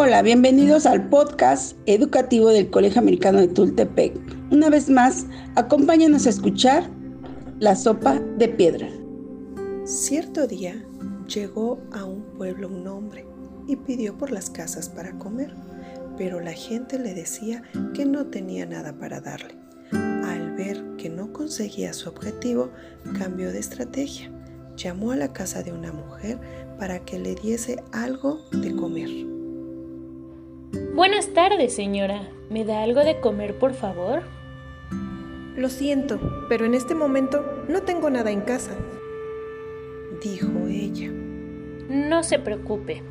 Hola, bienvenidos al podcast educativo del Colegio Americano de Tultepec. Una vez más, acompáñanos a escuchar la sopa de piedra. Cierto día llegó a un pueblo un hombre y pidió por las casas para comer, pero la gente le decía que no tenía nada para darle. Al ver que no conseguía su objetivo, cambió de estrategia. Llamó a la casa de una mujer para que le diese algo de comer. Buenas tardes, señora. ¿Me da algo de comer, por favor? Lo siento, pero en este momento no tengo nada en casa, dijo ella. No se preocupe,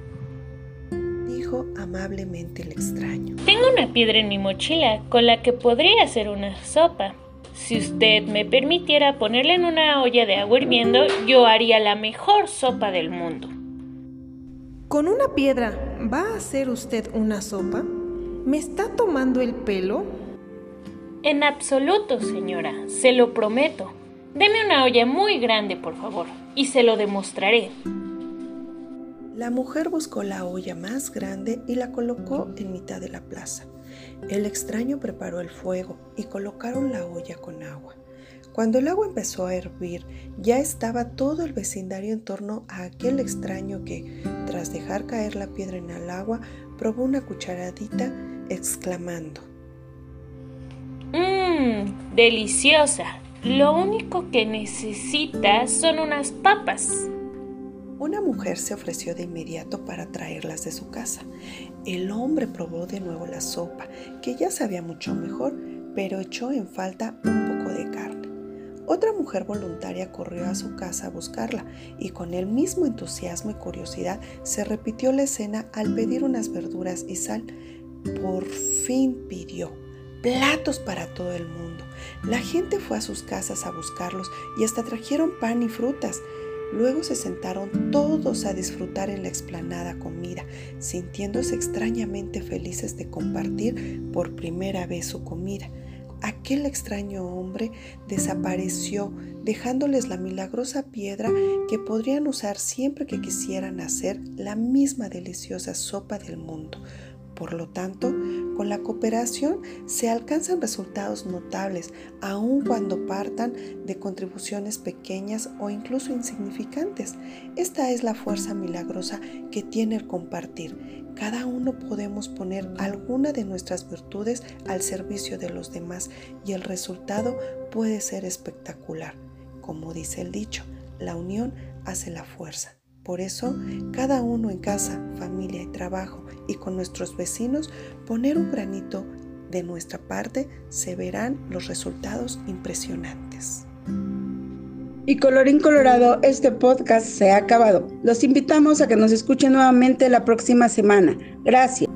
dijo amablemente el extraño. Tengo una piedra en mi mochila con la que podría hacer una sopa. Si usted me permitiera ponerla en una olla de agua hirviendo, yo haría la mejor sopa del mundo. ¿Con una piedra va a hacer usted una sopa? ¿Me está tomando el pelo? En absoluto, señora, se lo prometo. Deme una olla muy grande, por favor, y se lo demostraré. La mujer buscó la olla más grande y la colocó en mitad de la plaza. El extraño preparó el fuego y colocaron la olla con agua. Cuando el agua empezó a hervir, ya estaba todo el vecindario en torno a aquel extraño que, tras dejar caer la piedra en el agua, probó una cucharadita, exclamando, Mmm, deliciosa. Lo único que necesitas son unas papas. Una mujer se ofreció de inmediato para traerlas de su casa. El hombre probó de nuevo la sopa, que ya sabía mucho mejor, pero echó en falta un poco de carne. Otra mujer voluntaria corrió a su casa a buscarla y con el mismo entusiasmo y curiosidad se repitió la escena al pedir unas verduras y sal. Por fin pidió platos para todo el mundo. La gente fue a sus casas a buscarlos y hasta trajeron pan y frutas. Luego se sentaron todos a disfrutar en la explanada comida, sintiéndose extrañamente felices de compartir por primera vez su comida. Aquel extraño hombre desapareció, dejándoles la milagrosa piedra que podrían usar siempre que quisieran hacer la misma deliciosa sopa del mundo. Por lo tanto, con la cooperación se alcanzan resultados notables, aun cuando partan de contribuciones pequeñas o incluso insignificantes. Esta es la fuerza milagrosa que tiene el compartir. Cada uno podemos poner alguna de nuestras virtudes al servicio de los demás y el resultado puede ser espectacular. Como dice el dicho, la unión hace la fuerza. Por eso, cada uno en casa, familia y trabajo y con nuestros vecinos, poner un granito de nuestra parte, se verán los resultados impresionantes. Y colorín colorado, este podcast se ha acabado. Los invitamos a que nos escuchen nuevamente la próxima semana. Gracias.